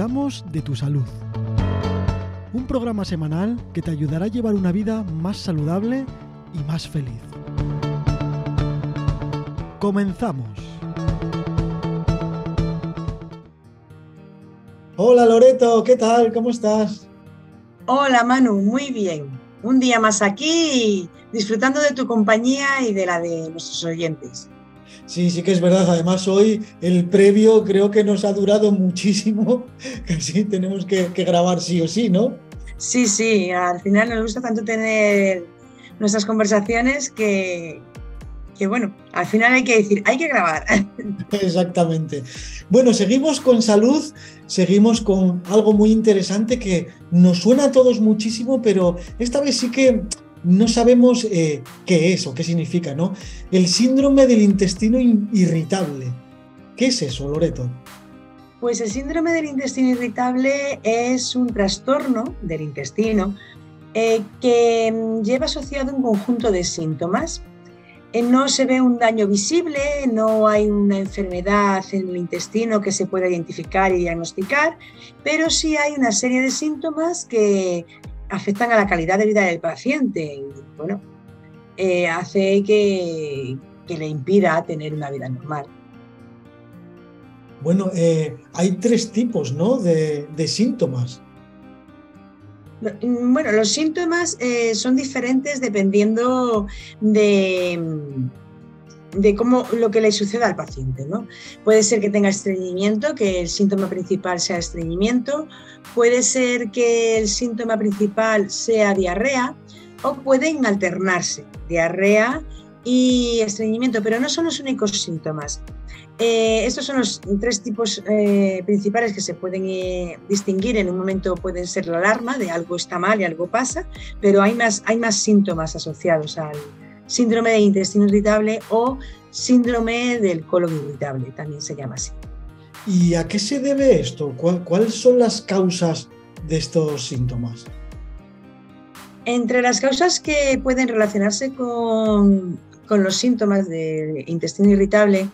cuidamos de tu salud. Un programa semanal que te ayudará a llevar una vida más saludable y más feliz. Comenzamos. Hola Loreto, ¿qué tal? ¿Cómo estás? Hola Manu, muy bien. Un día más aquí disfrutando de tu compañía y de la de nuestros oyentes. Sí, sí que es verdad. Además, hoy el previo creo que nos ha durado muchísimo. Casi tenemos que, grabar sí o sí, ¿no? Sí, sí. Al final nos gusta tanto tener nuestras conversaciones que, que bueno, al final hay que decir, hay que grabar. Exactamente. Bueno, seguimos con salud, seguimos con algo muy interesante que nos suena a todos muchísimo, pero esta vez sí que no sabemos eh, qué es o qué significa, ¿no? El síndrome del intestino irritable. ¿Qué es eso, Loreto? Pues el síndrome del intestino irritable es un trastorno del intestino eh, que mm, lleva asociado un conjunto de síntomas eh, no se ve un daño visible, no hay una enfermedad en el intestino que se pueda identificar y diagnosticar, pero sí hay una serie de síntomas que afectan a la calidad de vida del paciente y bueno, eh, hace que, le impida tener una vida normal. Bueno, eh, hay tres tipos ¿no? de síntomas. Mm, bueno, los síntomas eh, son diferentes dependiendo de, de cómo lo que le suceda al paciente. ¿no? Puede ser que tenga estreñimiento, que el síntoma principal sea estreñimiento, puede ser que el síntoma principal sea diarrea o pueden alternarse diarrea y estreñimiento, pero no son los únicos síntomas. Eh, estos son los tres tipos eh, principales que se pueden eh, distinguir. En un momento pueden ser la alarma de algo está mal y algo pasa, pero hay más, hay más síntomas asociados al síndrome de intestino irritable o síndrome del colon irritable, también se llama así. ¿Y a qué se debe esto? ¿Cuáles son las causas de estos síntomas? Entre las causas que pueden relacionarse con, con los síntomas de intestino irritable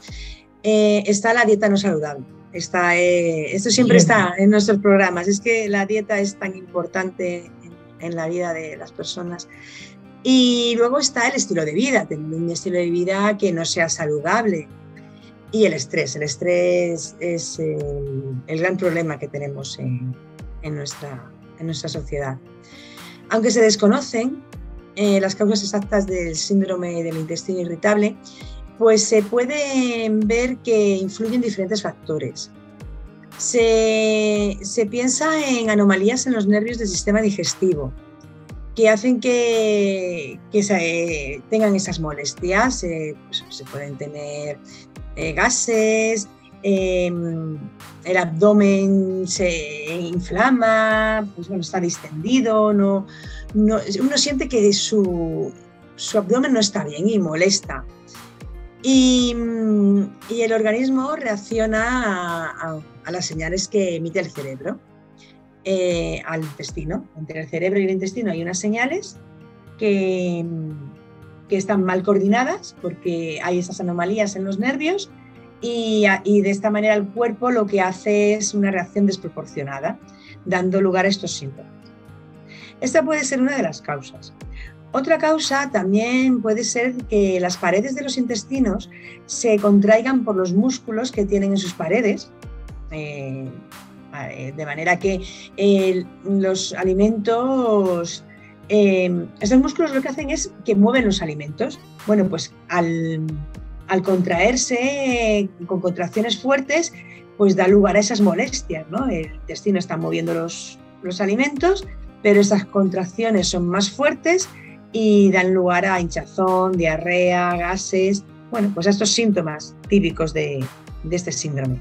eh, está la dieta no saludable. Está, eh, esto siempre está en nuestros programas. Es que la dieta es tan importante en, la vida de las personas. Y luego está el estilo de vida, tener un estilo de vida que no sea saludable. Y el estrés. El estrés es el, gran problema que tenemos en, nuestra, en nuestra sociedad. Aunque se desconocen eh, las causas exactas del síndrome del intestino irritable, pues se puede ver que influyen diferentes factores. Se, piensa en anomalías en los nervios del sistema digestivo que hacen que, se, tengan esas molestias. Pues, se pueden tener eh, gases, em, el abdomen se inflama, pues, está distendido, no, uno siente que su, su abdomen no está bien y molesta. Mm, y, el organismo reacciona a, las señales que emite el cerebro eh, al intestino. Entre el cerebro y el intestino hay unas señales que, están mal coordinadas porque hay esas anomalías en los nervios y, y, de esta manera el cuerpo lo que hace es una reacción desproporcionada, dando lugar a estos síntomas. Esta puede ser una de las causas. Otra causa también puede ser que las paredes de los intestinos se contraigan por los músculos que tienen en sus paredes, eh, de manera que eh, los alimentos, eh, esos músculos lo que hacen es que mueven los alimentos. Bueno, pues al, contraerse con contracciones fuertes, pues da lugar a esas molestias, ¿no? El intestino está moviendo los, los alimentos, pero esas contracciones son más fuertes y dan lugar a hinchazón, diarrea, gases, bueno, pues a estos síntomas típicos de, este síndrome.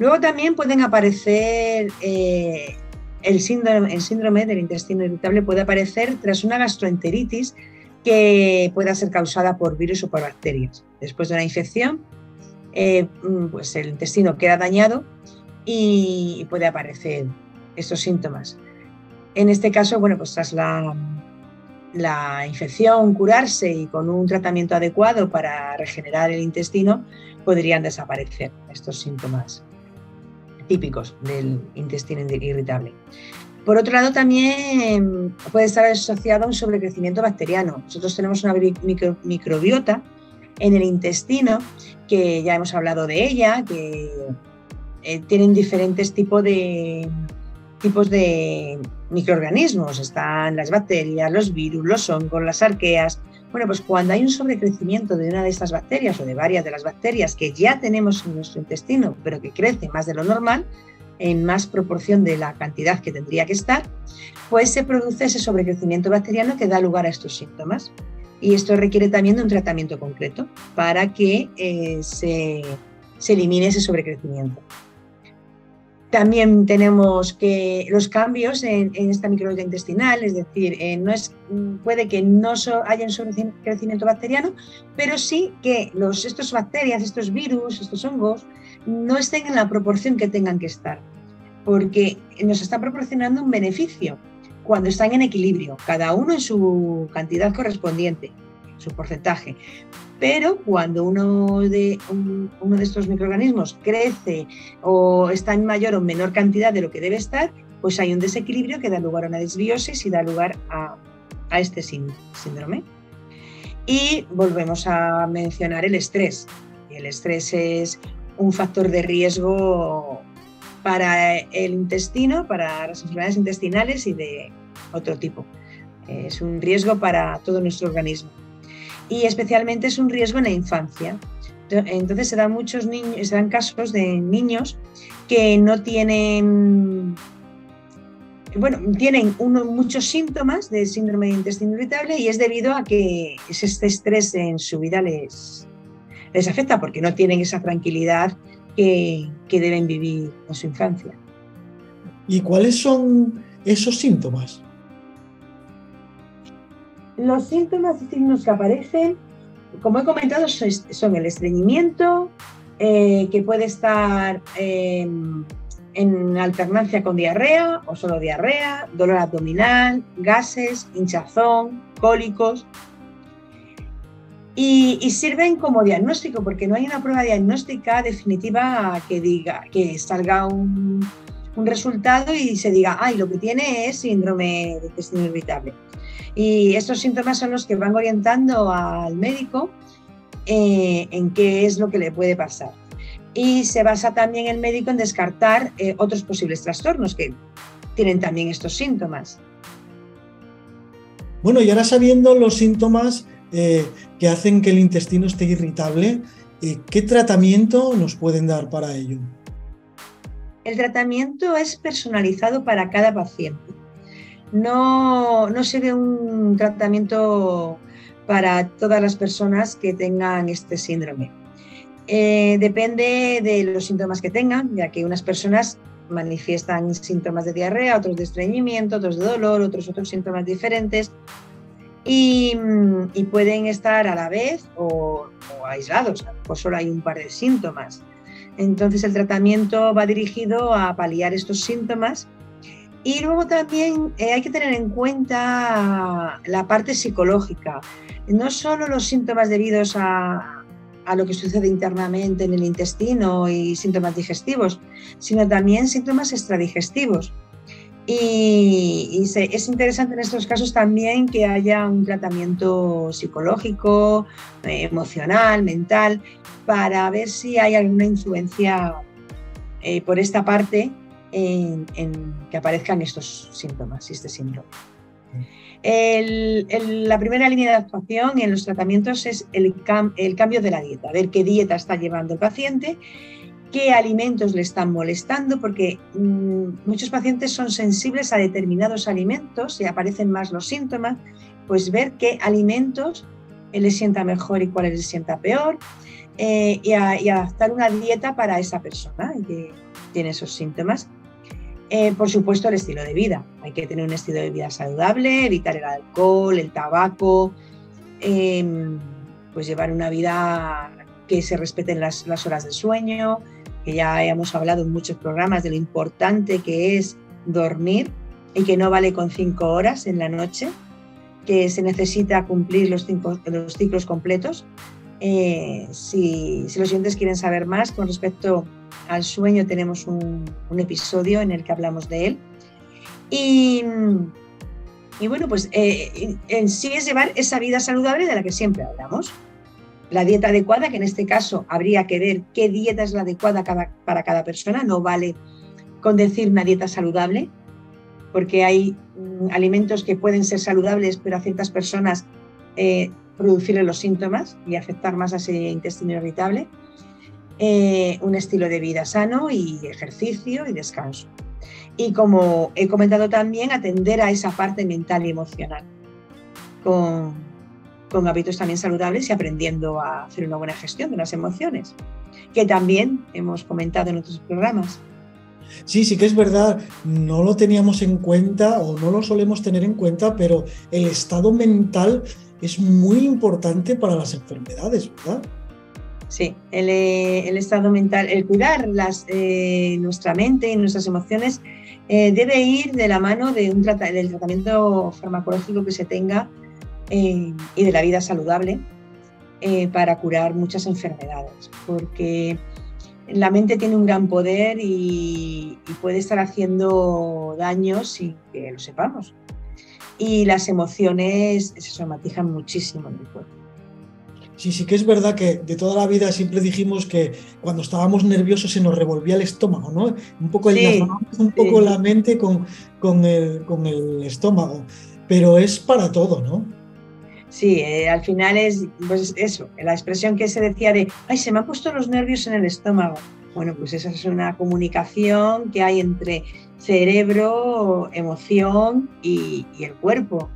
Luego también pueden aparecer, eh, el, síndrome, el síndrome del intestino irritable puede aparecer tras una gastroenteritis que pueda ser causada por virus o por bacterias. Después de una infección, eh, pues el intestino queda dañado y puede aparecer estos síntomas. En este caso, bueno, pues tras la la infección curarse y con un tratamiento adecuado para regenerar el intestino, podrían desaparecer estos síntomas. Típicos del intestino irritable. Por otro lado, también puede estar asociado a un sobrecrecimiento bacteriano. Nosotros tenemos una microbiota en el intestino, que ya hemos hablado de ella, que eh, tienen diferentes tipos de, tipos de microorganismos. Están las bacterias, los virus, los hongos, las arqueas. Bueno, pues cuando hay un sobrecrecimiento de una de estas bacterias o de varias de las bacterias que ya tenemos en nuestro intestino, pero que crece más de lo normal, en más proporción de la cantidad que tendría que estar, pues se produce ese sobrecrecimiento bacteriano que da lugar a estos síntomas. Y esto requiere también de un tratamiento concreto para que eh, se, se elimine ese sobrecrecimiento. También tenemos que los cambios en, esta microbiota intestinal, es decir, eh, no es, puede que no haya un crecimiento bacteriano, pero sí que los, estos bacterias, estos virus, estos hongos, no estén en la proporción que tengan que estar, porque nos está proporcionando un beneficio cuando están en equilibrio, cada uno en su cantidad correspondiente, su porcentaje. Pero cuando uno de, uno de estos microorganismos crece o está en mayor o menor cantidad de lo que debe estar, pues hay un desequilibrio que da lugar a una desbiosis y da lugar a, a este síndrome. Y volvemos a mencionar el estrés. El estrés es un factor de riesgo para el intestino, para las enfermedades intestinales y de otro tipo. Es un riesgo para todo nuestro organismo y especialmente es un riesgo en la infancia. Entonces se dan muchos niños, se dan casos de niños que no tienen, bueno, tienen muchos síntomas de síndrome de intestino irritable y es debido a que este estrés en su vida les, les afecta porque no tienen esa tranquilidad que, que deben vivir en su infancia. ¿Y cuáles son esos síntomas? Los síntomas y signos que aparecen, como he comentado, son el estreñimiento, eh, que puede estar em, en alternancia con diarrea o solo diarrea, dolor abdominal, gases, hinchazón, cólicos. Y, sirven como diagnóstico, porque no hay una prueba diagnóstica definitiva que diga que salga un, un resultado y se diga, ay, lo que tiene es síndrome de intestino irritable. Y estos síntomas son los que van orientando al médico eh, en qué es lo que le puede pasar. Y se basa también el médico en descartar eh, otros posibles trastornos que tienen también estos síntomas. Bueno, y ahora sabiendo los síntomas eh, que hacen que el intestino esté irritable, ¿qué tratamiento nos pueden dar para ello? El tratamiento es personalizado para cada paciente no, no se un tratamiento para todas las personas que tengan este síndrome. Eh, depende de los síntomas que tengan, ya que unas personas manifiestan síntomas de diarrea, otros de estreñimiento, otros de dolor, otros otros síntomas diferentes y, pueden estar a la vez o, aislados, pues solo hay un par de síntomas. Entonces el tratamiento va dirigido a paliar estos síntomas y luego también eh, hay que tener en cuenta la parte psicológica, no solo los síntomas debidos a, lo que sucede internamente en el intestino y síntomas digestivos, sino también síntomas extradigestivos. Y, es interesante en estos casos también que haya un tratamiento psicológico, eh, emocional, mental, para ver si hay alguna influencia eh, por esta parte en, que aparezcan estos síntomas y este síndrome. la primera línea de actuación en los tratamientos es el, el, cambio de la dieta, ver qué dieta está llevando el paciente, qué alimentos le están molestando, porque mm, muchos pacientes son sensibles a determinados alimentos y aparecen más los síntomas, pues ver qué alimentos les sienta mejor y cuáles les sienta peor, eh, y, adaptar una dieta para esa persona que tiene esos síntomas. Eh, por supuesto, el estilo de vida. Hay que tener un estilo de vida saludable, evitar el alcohol, el tabaco, em, pues llevar una vida que se respeten las, horas de sueño, que ya hemos hablado en muchos programas de lo importante que es dormir y que no vale con cinco horas en la noche, que se necesita cumplir los, los ciclos completos. Eh, si, si los oyentes quieren saber más con respecto al sueño tenemos un, episodio en el que hablamos de él. Y, bueno, pues eh, en sí es llevar esa vida saludable de la que siempre hablamos. La dieta adecuada, que en este caso habría que ver qué dieta es la adecuada para cada persona, no vale con decir una dieta saludable, porque hay mm, alimentos que pueden ser saludables, pero a ciertas personas eh, producirle los síntomas y afectar más a ese intestino irritable. Eh, un estilo de vida sano y ejercicio y descanso. Y como he comentado también, atender a esa parte mental y emocional con, con hábitos también saludables y aprendiendo a hacer una buena gestión de las emociones, que también hemos comentado en otros programas. Sí, sí que es verdad, no lo teníamos en cuenta o no lo solemos tener en cuenta, pero el estado mental es muy importante para las enfermedades, ¿verdad? Sí, el, eh, estado mental, el cuidar las, eh, nuestra mente y nuestras emociones eh, debe ir de la mano del tratamiento farmacológico que se tenga y de la vida saludable para curar muchas enfermedades, porque la mente tiene un gran poder y, puede estar haciendo daño sin que lo sepamos. Y las emociones se somatizan muchísimo en el cuerpo. Sí, sí que es verdad que de toda la vida siempre dijimos que cuando estábamos nerviosos se nos revolvía el estómago, ¿no? Un poco, un poco la mente con, con, el, con el estómago, pero es para todo, ¿no? Sí, eh, al final es pues eso, la expresión que se decía de, ay, se me han puesto los nervios en el estómago. Bueno, pues esa es una comunicación que hay entre cerebro, emoción y, el cuerpo.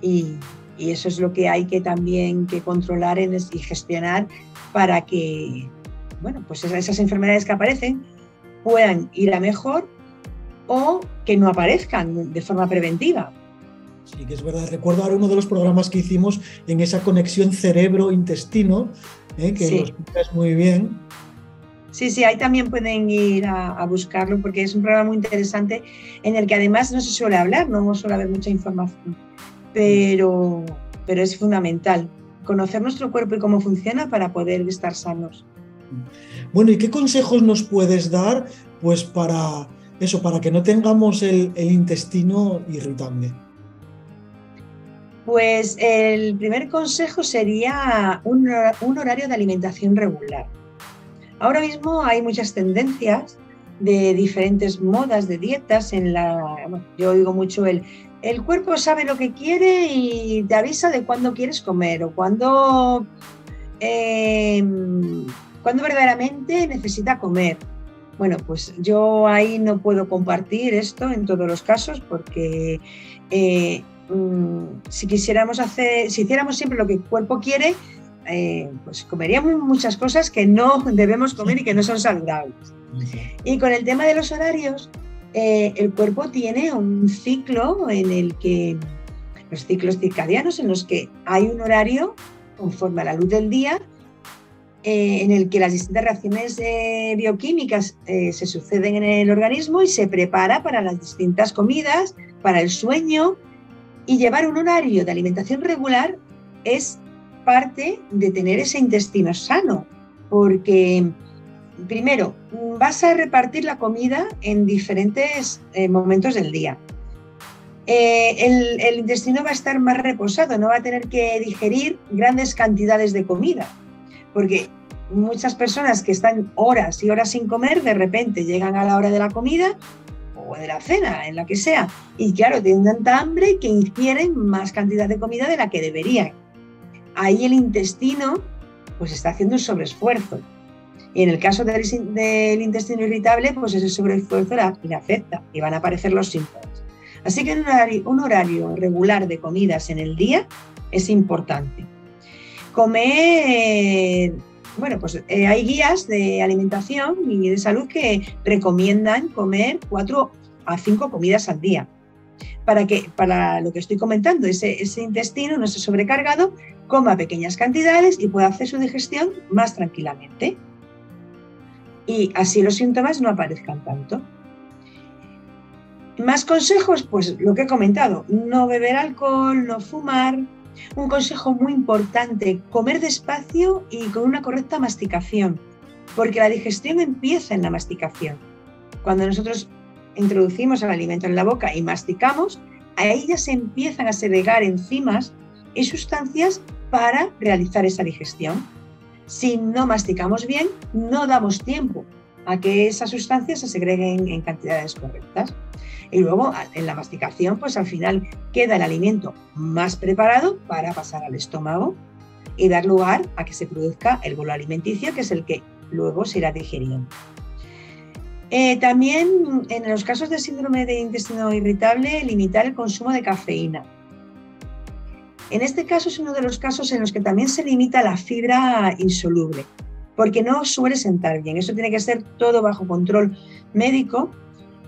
Y, eso es lo que hay que también que controlar y gestionar para que, bueno, pues esas enfermedades que aparecen puedan ir a mejor o que no aparezcan de forma preventiva. Sí, que es verdad. Recuerdo ahora uno de los programas que hicimos en esa conexión cerebro-intestino, ¿eh? que lo explicas muy bien. Sí, sí, ahí también pueden ir a, buscarlo porque es un programa muy interesante en el que además no se suele hablar, no suele haber mucha información, pero, pero es fundamental conocer nuestro cuerpo y cómo funciona para poder estar sanos. Bueno, ¿y qué consejos nos puedes dar pues para eso, para que no tengamos el intestino irritable? Pues el primer consejo sería un, horario de alimentación regular. Ahora mismo hay muchas tendencias de diferentes modas de dietas en la yo oigo mucho el el cuerpo sabe lo que quiere y te avisa de cuándo quieres comer o cuándo em, cuando verdaderamente necesita comer. Bueno, pues yo ahí no puedo compartir esto en todos los casos porque eh, Mm, si quisiéramos hacer, si hiciéramos siempre lo que el cuerpo quiere, eh, pues comeríamos muchas cosas que no debemos comer y que no son saludables. Y con el tema de los horarios, eh, el cuerpo tiene un ciclo en el que, los ciclos circadianos, en los que hay un horario conforme a la luz del día, eh, en el que las distintas reacciones bioquímicas se suceden en el organismo y se prepara para las distintas comidas, para el sueño, y llevar un horario de alimentación regular es parte de tener ese intestino sano, porque primero vas a repartir la comida en diferentes eh, momentos del día. Eh, el, intestino va a estar más reposado, no va a tener que digerir grandes cantidades de comida, porque muchas personas que están horas y horas sin comer, de repente llegan a la hora de la comida o de la cena, en la que sea. Y claro, tienen tanta hambre que ingieren más cantidad de comida de la que deberían. Ahí el intestino pues está haciendo un sobreesfuerzo. Y en el caso del, intestino irritable, pues ese sobreesfuerzo le afecta y van a aparecer los síntomas. Así que un horario, regular de comidas en el día es importante. Comer bueno, pues eh, hay guías de alimentación y de salud que recomiendan comer cuatro a cinco comidas al día. Para que, para lo que estoy comentando, ese, ese intestino no esté sobrecargado, coma pequeñas cantidades y pueda hacer su digestión más tranquilamente. Y así los síntomas no aparezcan tanto. Más consejos, pues lo que he comentado, no beber alcohol, no fumar, un consejo muy importante, comer despacio y con una correcta masticación, porque la digestión empieza en la masticación. Cuando nosotros introducimos el alimento en la boca y masticamos, ahí ya se empiezan a segregar enzimas y sustancias para realizar esa digestión. Si no masticamos bien, no damos tiempo a que esas sustancias se segreguen en cantidades correctas. Y luego en la masticación, pues al final queda el alimento más preparado para pasar al estómago y dar lugar a que se produzca el bolo alimenticio, que es el que luego se irá digeriendo. Eh, también en los casos de síndrome de intestino irritable, limitar el consumo de cafeína. En este caso es uno de los casos en los que también se limita la fibra insoluble, porque no suele sentar bien. Eso tiene que ser todo bajo control médico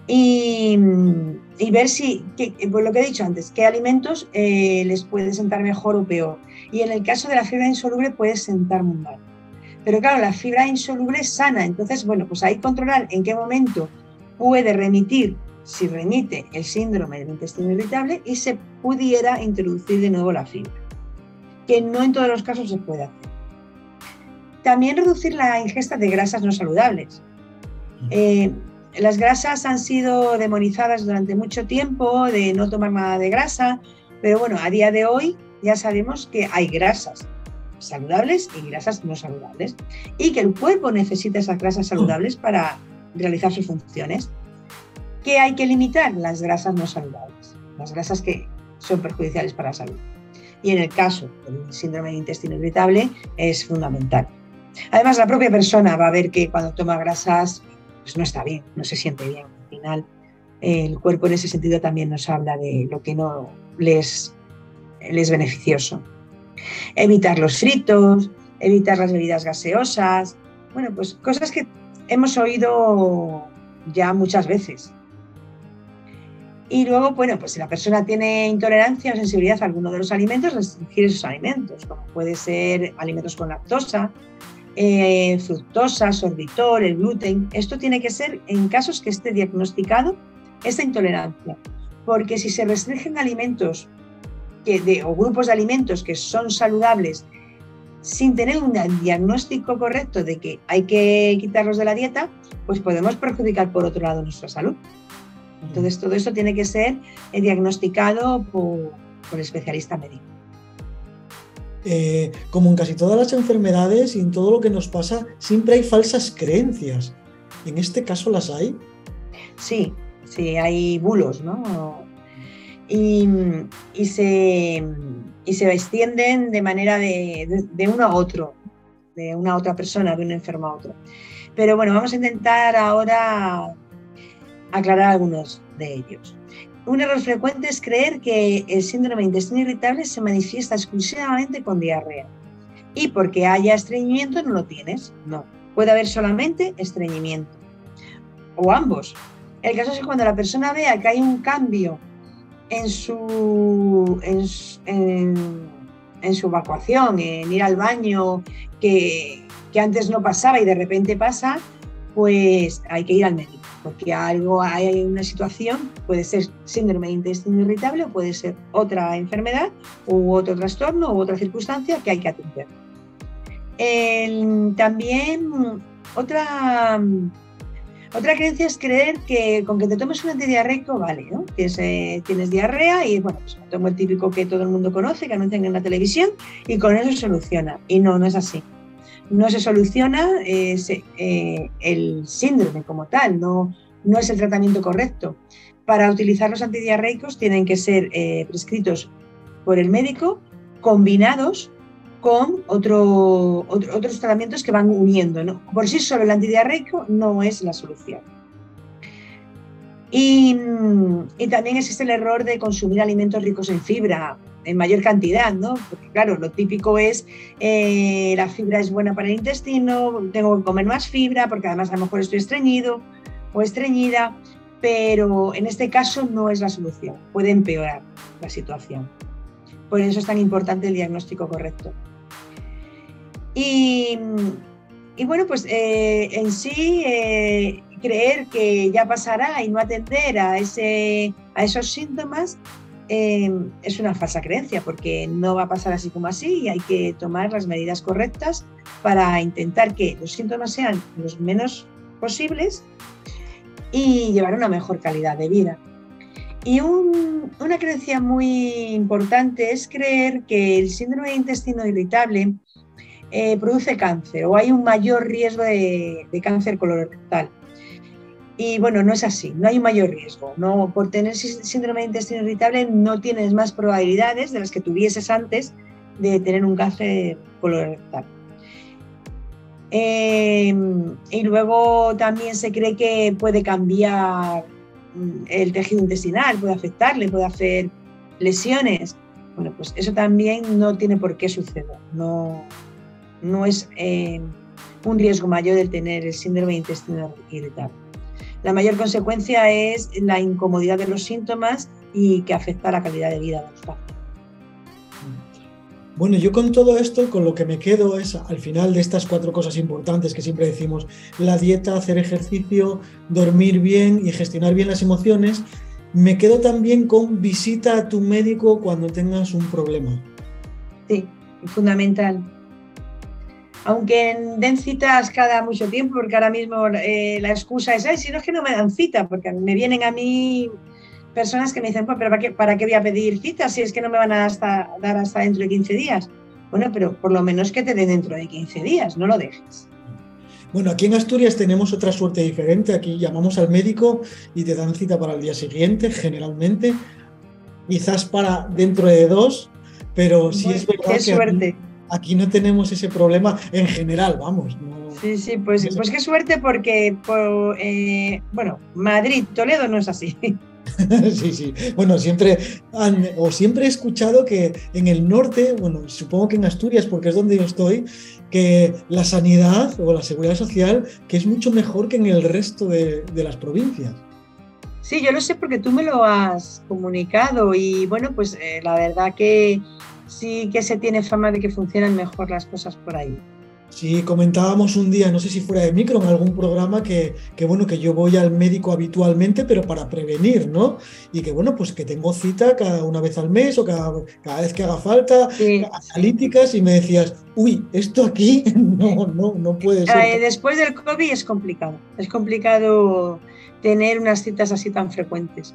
y, ver si, por lo que he dicho antes, qué alimentos eh, les puede sentar mejor o peor. Y en el caso de la fibra insoluble puede sentar muy mal. Pero claro, la fibra insoluble es sana, entonces, bueno, pues ahí controlar en qué momento puede remitir, si remite el síndrome del intestino irritable y se pudiera introducir de nuevo la fibra, que no en todos los casos se puede hacer. También reducir la ingesta de grasas no saludables. Eh, las grasas han sido demonizadas durante mucho tiempo de no tomar nada de grasa, pero bueno, a día de hoy ya sabemos que hay grasas saludables y grasas no saludables y que el cuerpo necesita esas grasas saludables para realizar sus funciones. ¿Qué hay que limitar? Las grasas no saludables, las grasas que son perjudiciales para la salud. Y en el caso del síndrome de intestino irritable es fundamental. Además, la propia persona va a ver que cuando toma grasas pues no está bien, no se siente bien. Al final, el cuerpo en ese sentido también nos habla de lo que no les, es beneficioso. Evitar los fritos, evitar las bebidas gaseosas, bueno, pues cosas que hemos oído ya muchas veces. Y luego, bueno, pues si la persona tiene intolerancia o sensibilidad a alguno de los alimentos, restringir esos alimentos, como puede ser alimentos con lactosa, eh, fructosa, sorbitol, el gluten. Esto tiene que ser en casos que esté diagnosticado esta intolerancia, porque si se restringen alimentos que o grupos de alimentos que son saludables sin tener un diagnóstico correcto de que hay que quitarlos de la dieta, pues podemos perjudicar por otro lado nuestra salud. Entonces todo eso tiene que ser eh, diagnosticado por, por especialista médico. Eh, como en casi todas las enfermedades y en todo lo que nos pasa, siempre hay falsas creencias. ¿En este caso las hay? Sí, sí, hay bulos, ¿no? Y, se, y se extienden de manera de, de, uno a otro, de una a otra persona, de un enfermo a otro. Pero bueno, vamos a intentar ahora aclarar algunos de ellos. Un error frecuente es creer que el síndrome de intestino irritable se manifiesta exclusivamente con diarrea. Y porque haya estreñimiento no lo tienes. No. Puede haber solamente estreñimiento. O ambos. El caso es que cuando la persona vea que hay un cambio en su, en, su evacuación, en ir al baño, que, que antes no pasaba y de repente pasa, pues hay que ir al médico porque algo hay una situación, puede ser síndrome de intestino irritable o puede ser otra enfermedad u otro trastorno u otra circunstancia que hay que atender. también otra, otra creencia es creer que con que te tomes un antidiarreico vale, ¿no? Tienes, tienes diarrea y bueno, pues tomo el típico que todo el mundo conoce, que anuncian en la televisión y con eso soluciona. Y no, no es así no se soluciona eh, el síndrome como tal, no, no es el tratamiento correcto. Para utilizar los antidiarreicos tienen que ser eh, prescritos por el médico, combinados con otro, otros tratamientos que van uniendo. Por sí solo el antidiarreico no es la solución. Y, y, también existe el error de consumir alimentos ricos en fibra, en mayor cantidad, ¿no? Porque claro, lo típico es eh, la fibra es buena para el intestino, tengo que comer más fibra porque además a lo mejor estoy estreñido o estreñida, pero en este caso no es la solución, puede empeorar la situación. Por eso es tan importante el diagnóstico correcto. Y, bueno, pues eh, en sí eh, creer que ya pasará y no atender a, ese, a esos síntomas Em, es una falsa creencia porque no va a pasar así como así y hay que tomar las medidas correctas para intentar que los síntomas sean los menos posibles y llevar una mejor calidad de vida. Y una creencia muy importante es creer que el síndrome de intestino irritable eh, produce cáncer o hay un mayor riesgo de, cáncer colorectal. Y bueno, no es así, no hay un mayor riesgo. No, por tener síndrome de intestino irritable no tienes más probabilidades de las que tuvieses antes de tener un cáncer colorectal. Eh, y luego también se cree que puede cambiar mm, el tejido intestinal, puede afectarle, puede hacer lesiones. Bueno, pues eso también no tiene por qué suceder. No, no es eh, un riesgo mayor el tener el síndrome de intestino irritable. La mayor consecuencia es la incomodidad de los síntomas y que afecta la calidad de vida de los pacientes. Bueno, yo con todo esto, con lo que me quedo es al final de estas cuatro cosas importantes que siempre decimos, la dieta, hacer ejercicio, dormir bien y gestionar bien las emociones, me quedo también con visita a tu médico cuando tengas un problema. Sí, fundamental aunque den citas cada mucho tiempo, porque ahora mismo eh, la excusa es, ay, si no es que no me dan cita, porque me vienen a mí personas que me dicen, pues, pero ¿para qué, ¿para qué voy a pedir citas si es que no me van a dar hasta dentro de 15 días? Bueno, pero por lo menos que te den dentro de 15 días, no lo dejes. Bueno, aquí en Asturias tenemos otra suerte diferente. Aquí llamamos al médico y te dan cita para el día siguiente, generalmente. Quizás para dentro de dos, pero sí es verdad qué suerte. Aquí no tenemos ese problema en general, vamos. Sí, sí, pues, pues qué suerte porque, eh, bueno, Madrid, Toledo no es así. sí, sí. Bueno, siempre o siempre he escuchado que en el norte, bueno, supongo que en Asturias, porque es donde yo estoy, que la sanidad o la seguridad social, que es mucho mejor que en el resto de, las provincias. Sí, yo lo sé porque tú me lo has comunicado y bueno, pues eh, la verdad que sí que se tiene fama de que funcionan mejor las cosas por ahí. Sí, comentábamos un día, no sé si fuera de micro, en algún programa, que, bueno, que yo voy al médico habitualmente, pero para prevenir, ¿no? Y que bueno, pues que tengo cita cada una vez al mes o cada, cada vez que haga falta, analíticas, y me decías, uy, esto aquí no, no, no puede ser. Eh, después del COVID es complicado, es complicado tener unas citas así tan frecuentes.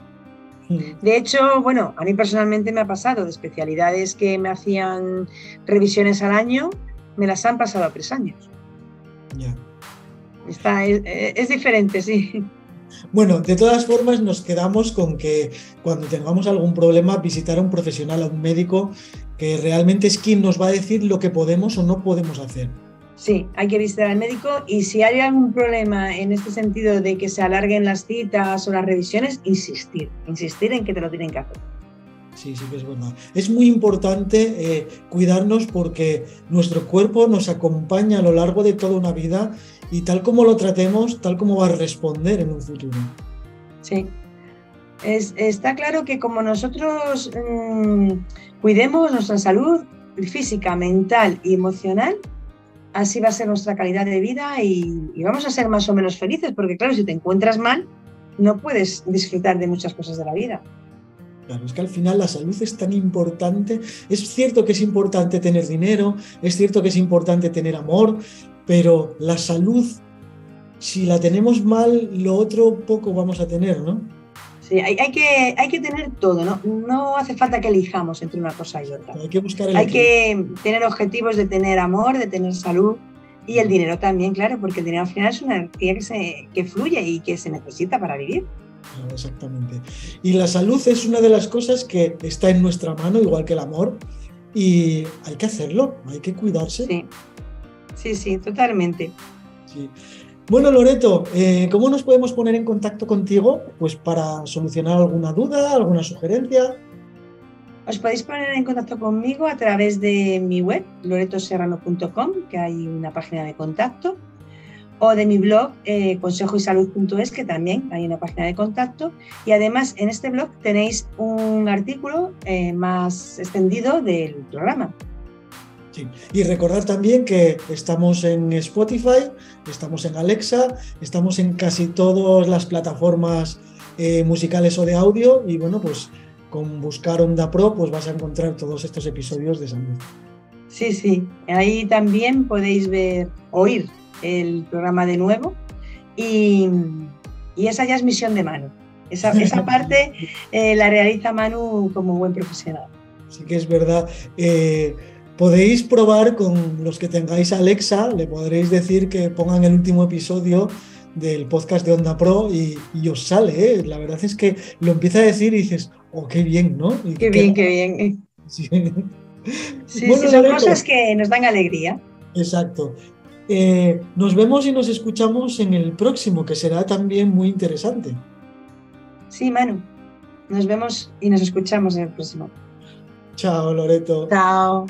De hecho, bueno, a mí personalmente me ha pasado de especialidades que me hacían revisiones al año, me las han pasado a tres años. Ya. Está, es, diferente, sí. Bueno, de todas formas nos quedamos con que cuando tengamos algún problema visitar a un profesional, a un médico, que realmente es quien nos va a decir lo que podemos o no podemos hacer. Sí, hay que visitar al médico y si hay algún problema en este sentido de que se alarguen las citas o las revisiones, insistir, insistir en que te lo tienen que hacer. Sí, sí que es verdad. Es muy importante eh, cuidarnos porque nuestro cuerpo nos acompaña a lo largo de toda una vida y tal como lo tratemos, tal como va a responder en un futuro. Sí. está claro que como nosotros mm, cuidemos nuestra salud física, mental y emocional, así va a ser nuestra calidad de vida y, vamos a ser más o menos felices, porque claro, si te encuentras mal, no puedes disfrutar de muchas cosas de la vida. Claro, es que al final la salud es tan importante. Es cierto que es importante tener dinero, es cierto que es importante tener amor, pero la salud, si la tenemos mal, lo otro poco vamos a tener, ¿no? Sí, hay, que, hay que tener todo, ¿no? No hace falta que elijamos entre una cosa y otra. Hay que buscar Hay que tener objetivos de tener amor, de tener salud y el dinero también, claro, porque el dinero al final es una energía que, se, que fluye y que se necesita para vivir. Exactamente. Y la salud es una de las cosas que está en nuestra mano, igual que el amor, y hay que hacerlo, hay que cuidarse. Sí, sí, sí totalmente. Sí. Bueno, Loreto, eh, ¿cómo nos podemos poner en contacto contigo pues para solucionar alguna duda, alguna sugerencia? Os podéis poner en contacto conmigo a través de mi web, loretoserrano.com, que hay una página de contacto, o de mi blog, eh, que también hay una página de contacto. Y además, en este blog tenéis un artículo eh, más extendido del programa. Y recordar también que estamos en Spotify, estamos en Alexa, estamos en casi todas las plataformas eh, musicales o de audio y bueno, pues con buscar Onda Pro pues vas a encontrar todos estos episodios de salud. Sí, sí. Ahí también podéis ver, oír el programa de nuevo y, esa ya es misión de Manu. Esa, parte eh, la realiza Manu como buen profesional. Sí que es verdad. Eh, podéis probar con los que tengáis Alexa, le podréis decir que pongan el último episodio del podcast de Onda Pro y, os sale. ¿eh? La verdad es que lo empieza a decir y dices, oh, qué bien, ¿no? qué bien, qué bien. Sí, sí, son cosas que nos dan alegría. Exacto. Eh, nos vemos y nos escuchamos en el próximo, que será también muy interesante. Sí, Manu. Nos vemos y nos escuchamos en el próximo. Chao, Loreto. Chao.